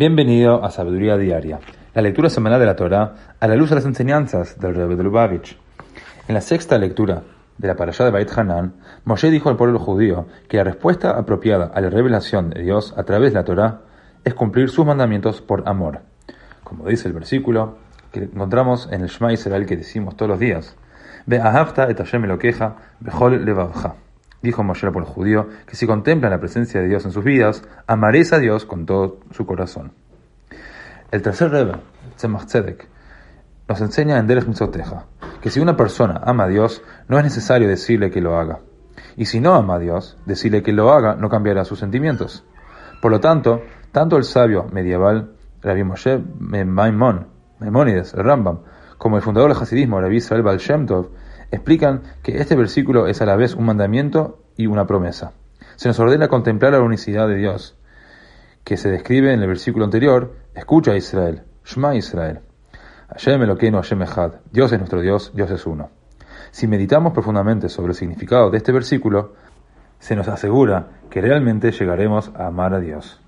Bienvenido a Sabiduría Diaria, la lectura semanal de la Torá a la luz de las enseñanzas del Rebbe de Lubavitch. En la sexta lectura de la parashá de Bait Hanan, Moshe dijo al pueblo judío que la respuesta apropiada a la revelación de Dios a través de la Torá es cumplir sus mandamientos por amor. Como dice el versículo que encontramos en el Shema Israel que decimos todos los días, Ve ahavta et Hashem elokeja bechol levavcha. Dijo Moshe al pueblo judío que si contemplan la presencia de Dios en sus vidas, amaréis a Dios con todo su corazón. El tercer Rebbe, Tzemach Tzedek, nos enseña en Derech Mitzoteja que si una persona ama a Dios, no es necesario decirle que lo haga. Y si no ama a Dios, decirle que lo haga no cambiará sus sentimientos. Por lo tanto, tanto el sabio medieval Rabbi Moshe Maimon, Maimonides, el Rambam, como el fundador del Hasidismo, Rabbi Israel Baal Shem Tov, explican que este versículo es a la vez un mandamiento y una promesa. Se nos ordena contemplar la unicidad de Dios, que se describe en el versículo anterior, escucha Israel, Shema Israel. Hashem Elokeinu Hashem Echad, Dios es nuestro Dios, Dios es uno. Si meditamos profundamente sobre el significado de este versículo, se nos asegura que realmente llegaremos a amar a Dios.